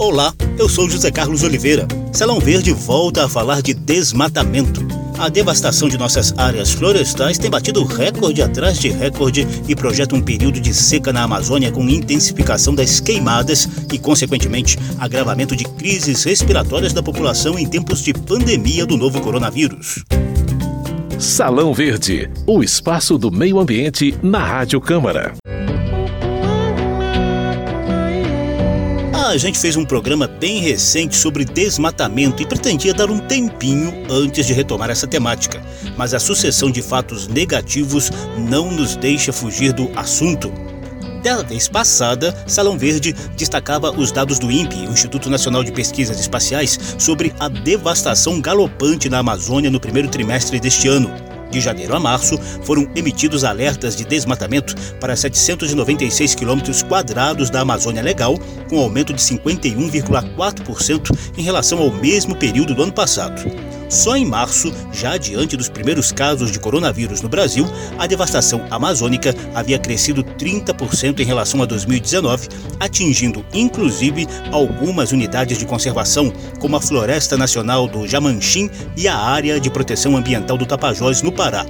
Olá, eu sou José Carlos Oliveira. Salão Verde volta a falar de desmatamento. A devastação de nossas áreas florestais tem batido recorde atrás de recorde e projeta um período de seca na Amazônia com intensificação das queimadas e, consequentemente, agravamento de crises respiratórias da população em tempos de pandemia do novo coronavírus. Salão Verde, o espaço do meio ambiente na Rádio Câmara. A gente fez um programa bem recente sobre desmatamento e pretendia dar um tempinho antes de retomar essa temática, mas a sucessão de fatos negativos não nos deixa fugir do assunto. Da vez passada, Salão Verde destacava os dados do INPE, o Instituto Nacional de Pesquisas Espaciais, sobre a devastação galopante na Amazônia no primeiro trimestre deste ano. De janeiro a março, foram emitidos alertas de desmatamento para 796 quilômetros quadrados da Amazônia Legal, com aumento de 51,4% em relação ao mesmo período do ano passado. Só em março, já diante dos primeiros casos de coronavírus no Brasil, a devastação amazônica havia crescido 30% em relação a 2019, atingindo inclusive algumas unidades de conservação, como a Floresta Nacional do Jamanchim e a Área de Proteção Ambiental do Tapajós, no Pará.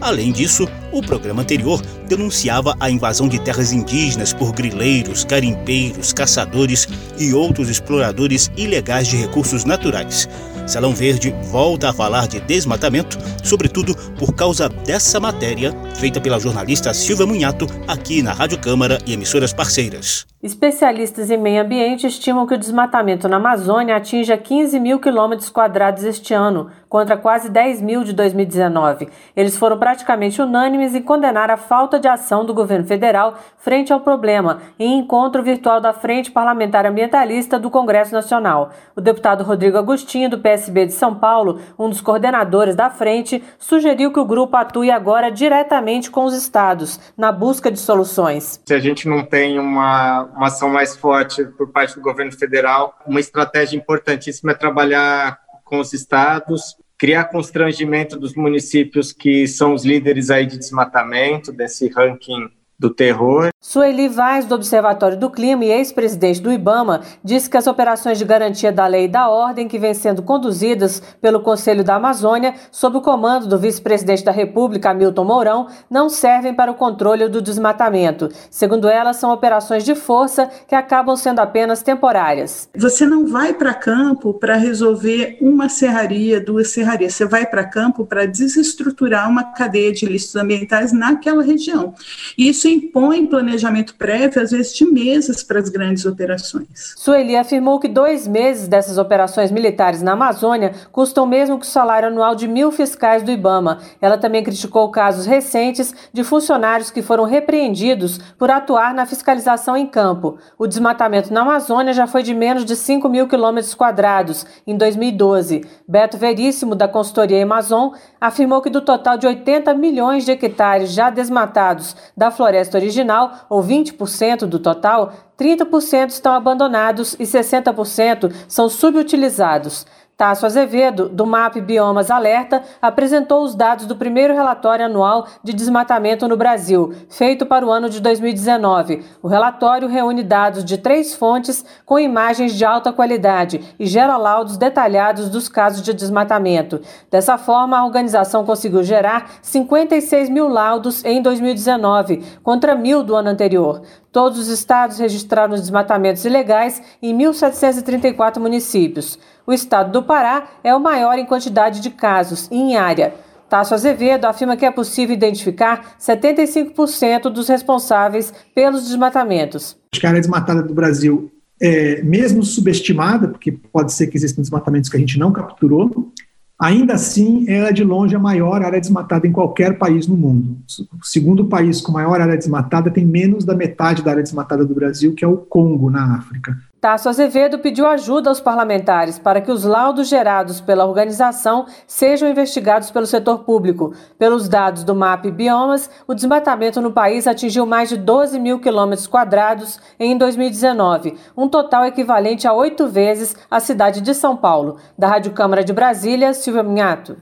Além disso, o programa anterior denunciava a invasão de terras indígenas por grileiros, garimpeiros, caçadores e outros exploradores ilegais de recursos naturais. Salão Verde volta a falar de desmatamento, sobretudo por causa dessa matéria feita pela jornalista Silvia Munhato aqui na Rádio Câmara e emissoras parceiras. Especialistas em meio ambiente estimam que o desmatamento na Amazônia atinja 15 mil quilômetros quadrados este ano, contra quase 10 mil de 2019. Eles foram praticamente unânimes em condenar a falta de ação do governo federal frente ao problema, em encontro virtual da Frente Parlamentar Ambientalista do Congresso Nacional. O deputado Rodrigo Agostinho, do PSB de São Paulo, um dos coordenadores da frente, sugeriu que o grupo atue agora diretamente com os estados, na busca de soluções. Se a gente não tem uma uma ação mais forte por parte do governo federal. Uma estratégia importantíssima é trabalhar com os estados, criar constrangimento dos municípios que são os líderes aí de desmatamento, desse ranking do terror. Sueli Vaz, do Observatório do Clima e ex-presidente do IBAMA, disse que as operações de garantia da lei e da ordem que vêm sendo conduzidas pelo Conselho da Amazônia, sob o comando do vice-presidente da República, Hamilton Mourão, não servem para o controle do desmatamento. Segundo ela, são operações de força que acabam sendo apenas temporárias. Você não vai para campo para resolver uma serraria, duas serrarias. Você vai para campo para desestruturar uma cadeia de ilícitos ambientais naquela região. Isso impõe planejamento prévio, às vezes de meses, para as grandes operações. Sueli afirmou que dois meses dessas operações militares na Amazônia custam mesmo que o salário anual de mil fiscais do Ibama. Ela também criticou casos recentes de funcionários que foram repreendidos por atuar na fiscalização em campo. O desmatamento na Amazônia já foi de menos de 5 mil quilômetros quadrados em 2012. Beto Veríssimo, da consultoria Amazon, afirmou que do total de 80 milhões de hectares já desmatados da floresta original, ou 20% do total, 30% estão abandonados e 60% são subutilizados. Tasso Azevedo, do MAP Biomas Alerta, apresentou os dados do primeiro relatório anual de desmatamento no Brasil, feito para o ano de 2019. O relatório reúne dados de três fontes com imagens de alta qualidade e gera laudos detalhados dos casos de desmatamento. Dessa forma, a organização conseguiu gerar 56 mil laudos em 2019, contra mil do ano anterior. Todos os estados registraram desmatamentos ilegais em 1.734 municípios. O estado do Pará é o maior em quantidade de casos e em área. Tasso Azevedo afirma que é possível identificar 75% dos responsáveis pelos desmatamentos. Acho que a área desmatada do Brasil é mesmo subestimada, porque pode ser que existam desmatamentos que a gente não capturou, Ainda assim, ela é de longe a maior área desmatada em qualquer país no mundo. O segundo país com maior área desmatada tem menos da metade da área desmatada do Brasil, que é o Congo, na África. Tasso Azevedo pediu ajuda aos parlamentares para que os laudos gerados pela organização sejam investigados pelo setor público. Pelos dados do MAP Biomas, o desmatamento no país atingiu mais de 12 mil quilômetros quadrados em 2019, um total equivalente a oito vezes a cidade de São Paulo. Da Rádio Câmara de Brasília, Silvia Minhato.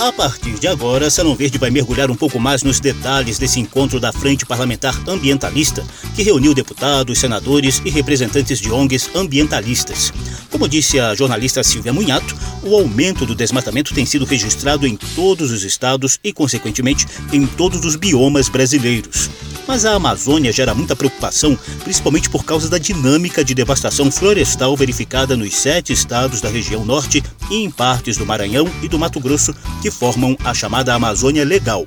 A partir de agora, Salão Verde vai mergulhar um pouco mais nos detalhes desse encontro da Frente Parlamentar Ambientalista, que reuniu deputados, senadores e representantes de ONGs ambientalistas. Como disse a jornalista Silvia Munhato, o aumento do desmatamento tem sido registrado em todos os estados e, consequentemente, em todos os biomas brasileiros. Mas a Amazônia gera muita preocupação, principalmente por causa da dinâmica de devastação florestal verificada nos sete estados da região norte e em partes do Maranhão e do Mato Grosso, que formam a chamada Amazônia Legal.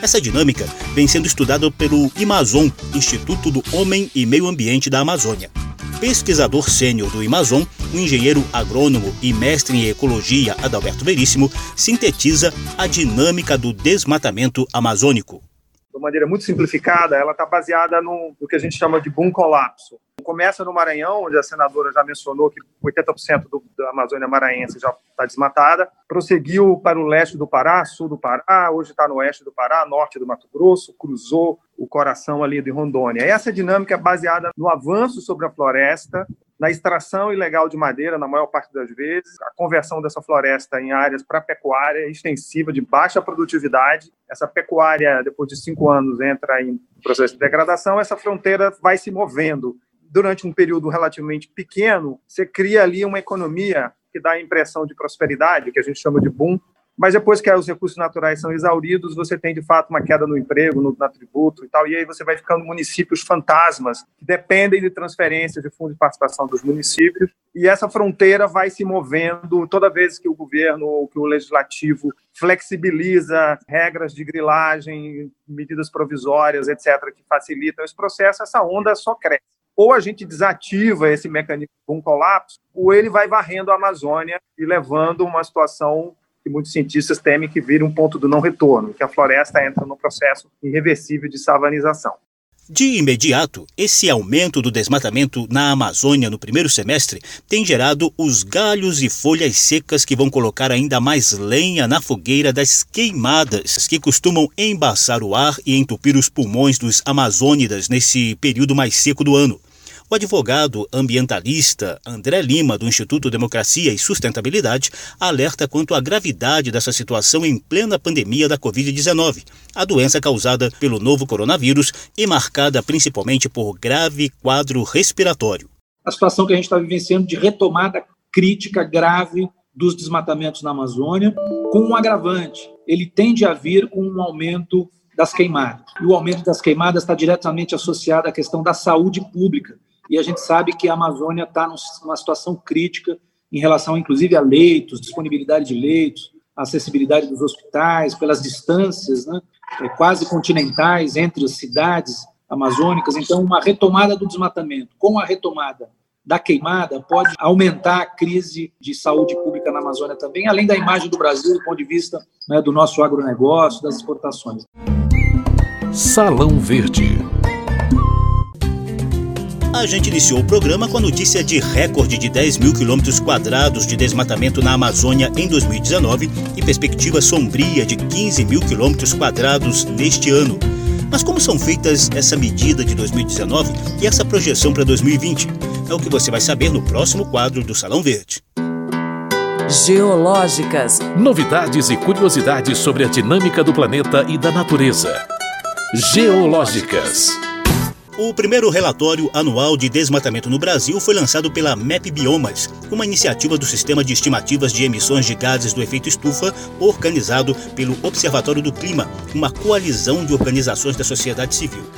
Essa dinâmica vem sendo estudada pelo Amazon, Instituto do Homem e Meio Ambiente da Amazônia. Pesquisador sênior do Amazon, o engenheiro agrônomo e mestre em ecologia Adalberto Veríssimo sintetiza a dinâmica do desmatamento amazônico de maneira muito simplificada, ela está baseada no, no, que a gente chama de boom colapso. Começa no Maranhão, onde a senadora já mencionou que 80% do, da Amazônia maranhense já está desmatada, prosseguiu para o leste do Pará, sul do Pará, hoje está no oeste do Pará, norte do Mato Grosso, cruzou o coração ali de Rondônia. Essa dinâmica é baseada no avanço sobre a floresta, na extração ilegal de madeira, na maior parte das vezes, a conversão dessa floresta em áreas para pecuária extensiva de baixa produtividade. Essa pecuária, depois de cinco anos, entra em processo de degradação, essa fronteira vai se movendo. Durante um período relativamente pequeno, você cria ali uma economia que dá a impressão de prosperidade, que a gente chama de boom, mas depois que os recursos naturais são exauridos, você tem de fato uma queda no emprego, no, no tributo e tal, e aí você vai ficando municípios fantasmas, que dependem de transferências de fundo de participação dos municípios, e essa fronteira vai se movendo toda vez que o governo, que o legislativo flexibiliza regras de grilagem, medidas provisórias, etc., que facilitam esse processo, essa onda só cresce ou a gente desativa esse mecanismo de um colapso, ou ele vai varrendo a Amazônia e levando uma situação que muitos cientistas temem que vire um ponto do não retorno, que a floresta entra no processo irreversível de savanização. De imediato, esse aumento do desmatamento na Amazônia no primeiro semestre tem gerado os galhos e folhas secas que vão colocar ainda mais lenha na fogueira das queimadas que costumam embaçar o ar e entupir os pulmões dos amazônidas nesse período mais seco do ano. O advogado ambientalista André Lima, do Instituto Democracia e Sustentabilidade, alerta quanto à gravidade dessa situação em plena pandemia da Covid-19, a doença causada pelo novo coronavírus e marcada principalmente por grave quadro respiratório. A situação que a gente está vivenciando de retomada crítica grave dos desmatamentos na Amazônia, com um agravante. Ele tende a vir com um aumento das queimadas. E o aumento das queimadas está diretamente associado à questão da saúde pública e a gente sabe que a Amazônia está numa situação crítica em relação, inclusive, a leitos, disponibilidade de leitos, acessibilidade dos hospitais, pelas distâncias né, é, quase continentais entre as cidades amazônicas. Então, uma retomada do desmatamento com a retomada da queimada pode aumentar a crise de saúde pública na Amazônia também, além da imagem do Brasil do ponto de vista né, do nosso agronegócio, das exportações. Salão Verde. A gente iniciou o programa com a notícia de recorde de 10 mil quilômetros quadrados de desmatamento na Amazônia em 2019 e perspectiva sombria de 15 mil quilômetros quadrados neste ano. Mas como são feitas essa medida de 2019 e essa projeção para 2020? É o que você vai saber no próximo quadro do Salão Verde. Geológicas. Novidades e curiosidades sobre a dinâmica do planeta e da natureza. Geológicas. O primeiro relatório anual de desmatamento no Brasil foi lançado pela MEP Biomas, uma iniciativa do Sistema de Estimativas de Emissões de Gases do Efeito Estufa, organizado pelo Observatório do Clima, uma coalizão de organizações da sociedade civil.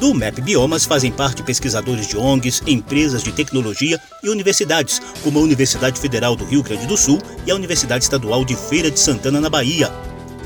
Do MEP Biomas fazem parte pesquisadores de ONGs, empresas de tecnologia e universidades, como a Universidade Federal do Rio Grande do Sul e a Universidade Estadual de Feira de Santana, na Bahia,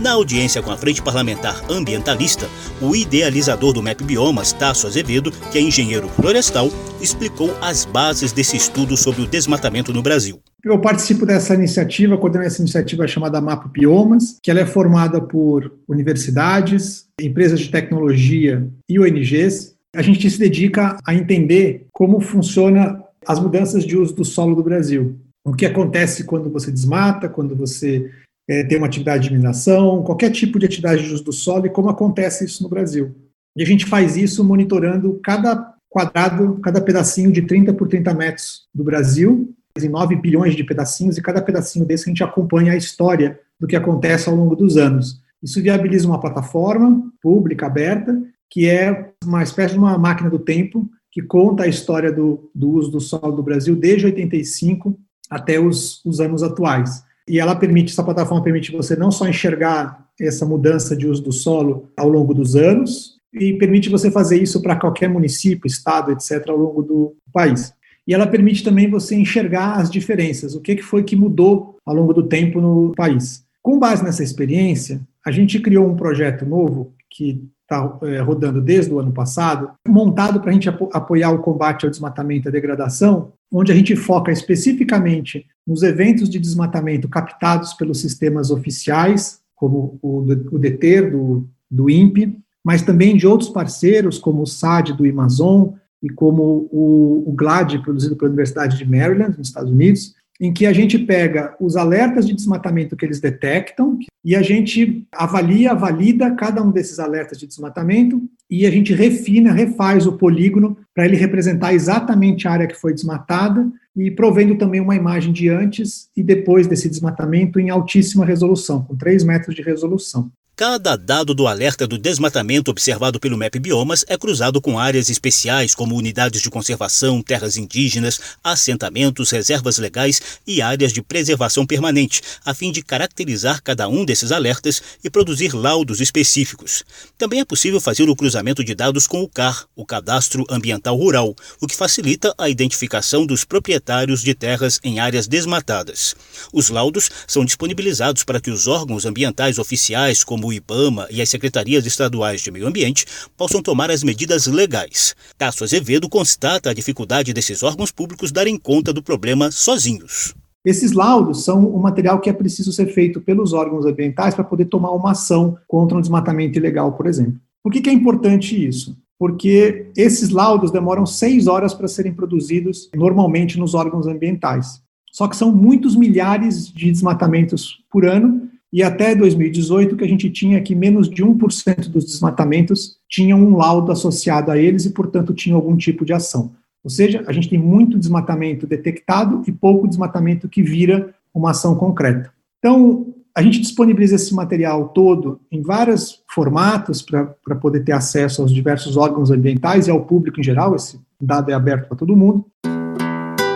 na audiência com a Frente Parlamentar Ambientalista, o idealizador do MAP Biomas, Tasso Azevedo, que é engenheiro florestal, explicou as bases desse estudo sobre o desmatamento no Brasil. Eu participo dessa iniciativa, coordeno essa iniciativa chamada Map Biomas, que ela é formada por universidades, empresas de tecnologia e ONGs. A gente se dedica a entender como funciona as mudanças de uso do solo do Brasil. O que acontece quando você desmata, quando você é, tem uma atividade de mineração, qualquer tipo de atividade de uso do solo e como acontece isso no Brasil. E a gente faz isso monitorando cada quadrado, cada pedacinho de 30 por 30 metros do Brasil, em 9 bilhões de pedacinhos, e cada pedacinho desse a gente acompanha a história do que acontece ao longo dos anos. Isso viabiliza uma plataforma pública, aberta, que é uma espécie de uma máquina do tempo que conta a história do, do uso do solo do Brasil desde 85 até os, os anos atuais. E ela permite, essa plataforma permite você não só enxergar essa mudança de uso do solo ao longo dos anos, e permite você fazer isso para qualquer município, estado, etc., ao longo do país. E ela permite também você enxergar as diferenças, o que foi que mudou ao longo do tempo no país. Com base nessa experiência, a gente criou um projeto novo que está é, rodando desde o ano passado, montado para a gente apoiar o combate ao desmatamento e à degradação, onde a gente foca especificamente nos eventos de desmatamento captados pelos sistemas oficiais, como o, DETER, do, do INPE, mas também de outros parceiros, como o SAD do Amazon e como o, o GLAD, produzido pela Universidade de Maryland, nos Estados Unidos, em que a gente pega os alertas de desmatamento que eles detectam e a gente avalia, valida cada um desses alertas de desmatamento e a gente refina, refaz o polígono para ele representar exatamente a área que foi desmatada e provendo também uma imagem de antes e depois desse desmatamento em altíssima resolução, com 3 metros de resolução. Cada dado do alerta do desmatamento observado pelo MAP Biomas é cruzado com áreas especiais como unidades de conservação, terras indígenas, assentamentos, reservas legais e áreas de preservação permanente, a fim de caracterizar cada um desses alertas e produzir laudos específicos. Também é possível fazer o cruzamento de dados com o CAR, o Cadastro Ambiental Rural, o que facilita a identificação dos proprietários de terras em áreas desmatadas. Os laudos são disponibilizados para que os órgãos ambientais oficiais, como o IBAMA e as secretarias estaduais de meio ambiente possam tomar as medidas legais. Tasso Azevedo constata a dificuldade desses órgãos públicos darem conta do problema sozinhos. Esses laudos são o material que é preciso ser feito pelos órgãos ambientais para poder tomar uma ação contra um desmatamento ilegal, por exemplo. Por que, que é importante isso? Porque esses laudos demoram seis horas para serem produzidos normalmente nos órgãos ambientais. Só que são muitos milhares de desmatamentos por ano e até 2018 que a gente tinha que menos de 1% dos desmatamentos tinham um laudo associado a eles e, portanto, tinham algum tipo de ação. Ou seja, a gente tem muito desmatamento detectado e pouco desmatamento que vira uma ação concreta. Então, a gente disponibiliza esse material todo em vários formatos para poder ter acesso aos diversos órgãos ambientais e ao público em geral. Esse dado é aberto para todo mundo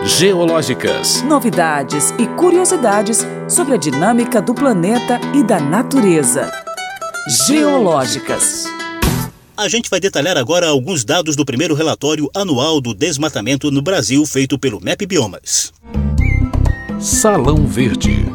geológicas, novidades e curiosidades sobre a dinâmica do planeta e da natureza. Geológicas. A gente vai detalhar agora alguns dados do primeiro relatório anual do desmatamento no Brasil feito pelo MEP Biomas. Salão Verde.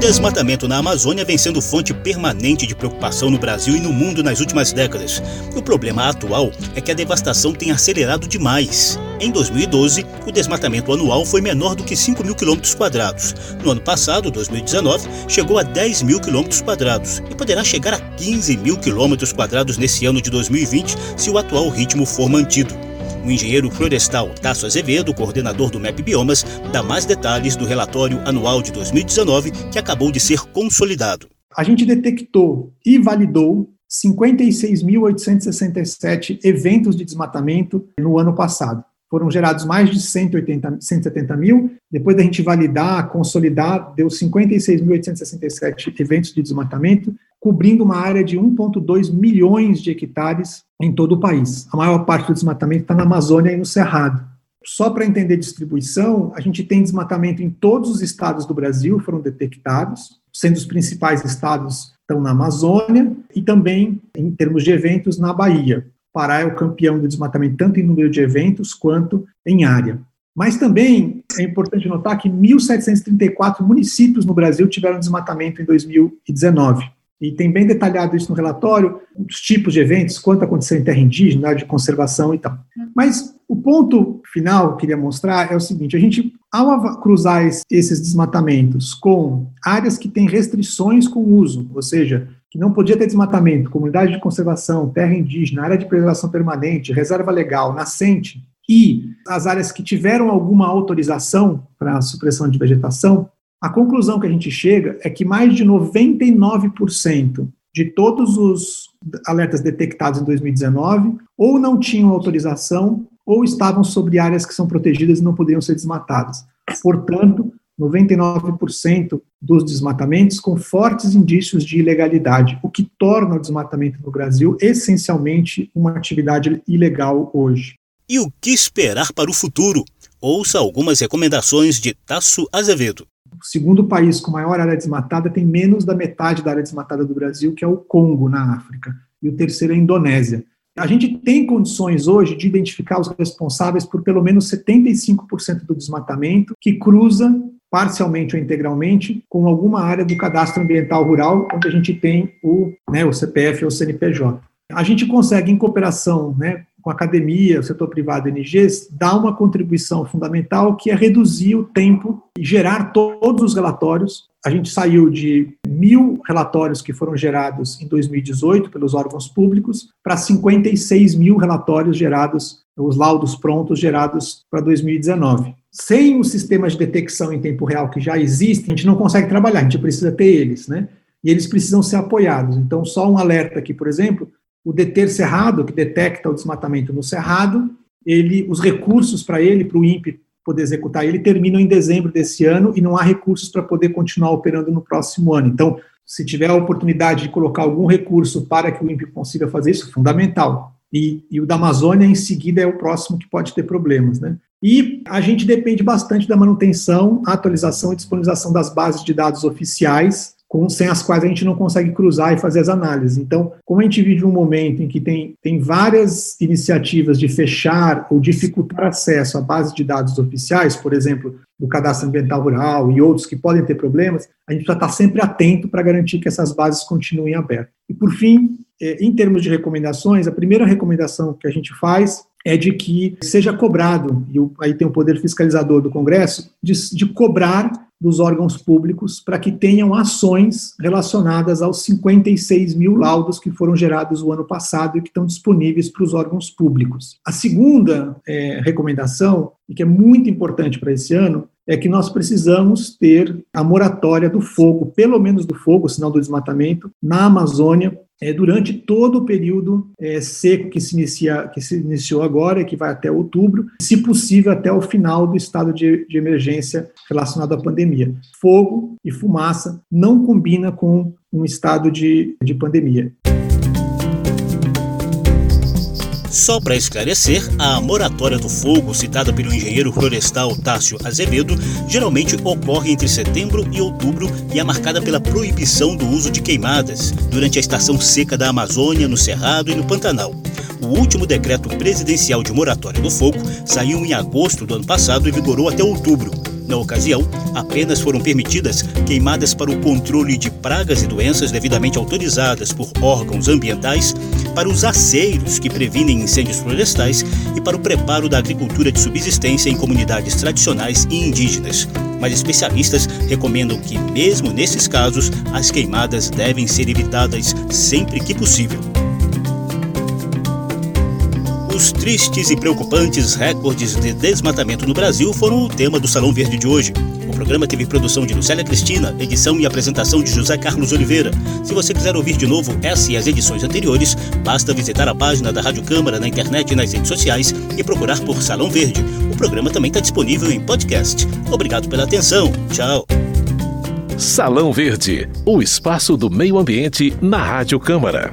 Desmatamento na Amazônia vem sendo fonte permanente de preocupação no Brasil e no mundo nas últimas décadas. O problema atual é que a devastação tem acelerado demais. Em 2012, o desmatamento anual foi menor do que 5 mil quilômetros quadrados. No ano passado, 2019, chegou a 10 mil quilômetros quadrados e poderá chegar a 15 mil quilômetros quadrados nesse ano de 2020 se o atual ritmo for mantido. O engenheiro florestal Tasso Azevedo, coordenador do MEP Biomas, dá mais detalhes do relatório anual de 2019 que acabou de ser consolidado. A gente detectou e validou 56.867 eventos de desmatamento no ano passado. Foram gerados mais de 180, 170 mil. Depois da gente validar, consolidar, deu 56.867 eventos de desmatamento, cobrindo uma área de 1,2 milhões de hectares em todo o país. A maior parte do desmatamento está na Amazônia e no Cerrado. Só para entender distribuição, a gente tem desmatamento em todos os estados do Brasil, foram detectados, sendo os principais estados estão na Amazônia e também, em termos de eventos, na Bahia. Pará é o campeão do desmatamento, tanto em número de eventos quanto em área. Mas também é importante notar que 1.734 municípios no Brasil tiveram desmatamento em 2019 e tem bem detalhado isso no relatório, os tipos de eventos, quanto aconteceu em terra indígena, área de conservação e tal. Mas o ponto final que eu queria mostrar é o seguinte: a gente, ao cruzar esses desmatamentos com áreas que têm restrições com o uso, ou seja, que não podia ter desmatamento, comunidade de conservação, terra indígena, área de preservação permanente, reserva legal, nascente, e as áreas que tiveram alguma autorização para supressão de vegetação, a conclusão que a gente chega é que mais de 99% de todos os alertas detectados em 2019 ou não tinham autorização ou estavam sobre áreas que são protegidas e não poderiam ser desmatadas. Portanto, 99% dos desmatamentos com fortes indícios de ilegalidade, o que torna o desmatamento no Brasil essencialmente uma atividade ilegal hoje. E o que esperar para o futuro? Ouça algumas recomendações de Tasso Azevedo. O segundo país com maior área desmatada tem menos da metade da área desmatada do Brasil, que é o Congo, na África. E o terceiro é a Indonésia. A gente tem condições hoje de identificar os responsáveis por pelo menos 75% do desmatamento que cruza parcialmente ou integralmente com alguma área do cadastro ambiental rural, onde a gente tem o, né, o CPF ou o CNPJ. A gente consegue, em cooperação né, com a academia, o setor privado e ONGs, dar uma contribuição fundamental que é reduzir o tempo e gerar todos os relatórios. A gente saiu de mil relatórios que foram gerados em 2018 pelos órgãos públicos para 56 mil relatórios gerados, os laudos prontos gerados para 2019. Sem os sistemas de detecção em tempo real que já existem, a gente não consegue trabalhar, a gente precisa ter eles, né? E eles precisam ser apoiados. Então, só um alerta aqui, por exemplo, o deter cerrado, que detecta o desmatamento no cerrado, ele, os recursos para ele, para o INPE poder executar ele, terminam em dezembro desse ano e não há recursos para poder continuar operando no próximo ano. Então, se tiver a oportunidade de colocar algum recurso para que o INPE consiga fazer isso, fundamental. E, e, o da Amazônia, em seguida, é o próximo que pode ter problemas. Né? E a gente depende bastante da manutenção, atualização e disponibilização das bases de dados oficiais, com, sem as quais a gente não consegue cruzar e fazer as análises. Então, como a gente vive um momento em que tem, tem várias iniciativas de fechar ou dificultar acesso à base de dados oficiais, por exemplo, do cadastro ambiental rural e outros que podem ter problemas, a gente precisa estar sempre atento para garantir que essas bases continuem abertas. E, por fim, é, em termos de recomendações, a primeira recomendação que a gente faz é de que seja cobrado, e aí tem o poder fiscalizador do Congresso, de, de cobrar dos órgãos públicos para que tenham ações relacionadas aos 56 mil laudos que foram gerados o ano passado e que estão disponíveis para os órgãos públicos. A segunda é, recomendação, e que é muito importante para esse ano, é que nós precisamos ter a moratória do fogo, pelo menos do fogo, sinal do desmatamento, na Amazônia, é, durante todo o período é, seco que se, inicia, que se iniciou agora, que vai até outubro, se possível até o final do estado de, de emergência relacionado à pandemia. Fogo e fumaça não combina com um estado de, de pandemia. Só para esclarecer, a moratória do fogo, citada pelo engenheiro florestal Tássio Azevedo, geralmente ocorre entre setembro e outubro e é marcada pela proibição do uso de queimadas durante a estação seca da Amazônia, no Cerrado e no Pantanal. O último decreto presidencial de moratória do fogo saiu em agosto do ano passado e vigorou até outubro. Na ocasião, apenas foram permitidas queimadas para o controle de pragas e doenças devidamente autorizadas por órgãos ambientais, para os aceiros que previnem incêndios florestais e para o preparo da agricultura de subsistência em comunidades tradicionais e indígenas. Mas especialistas recomendam que, mesmo nesses casos, as queimadas devem ser evitadas sempre que possível. Os tristes e preocupantes recordes de desmatamento no Brasil foram o tema do Salão Verde de hoje. Programa teve produção de Lucélia Cristina, edição e apresentação de José Carlos Oliveira. Se você quiser ouvir de novo essa e as edições anteriores, basta visitar a página da Rádio Câmara na internet e nas redes sociais e procurar por Salão Verde. O programa também está disponível em podcast. Obrigado pela atenção. Tchau. Salão Verde, o espaço do meio ambiente na Rádio Câmara.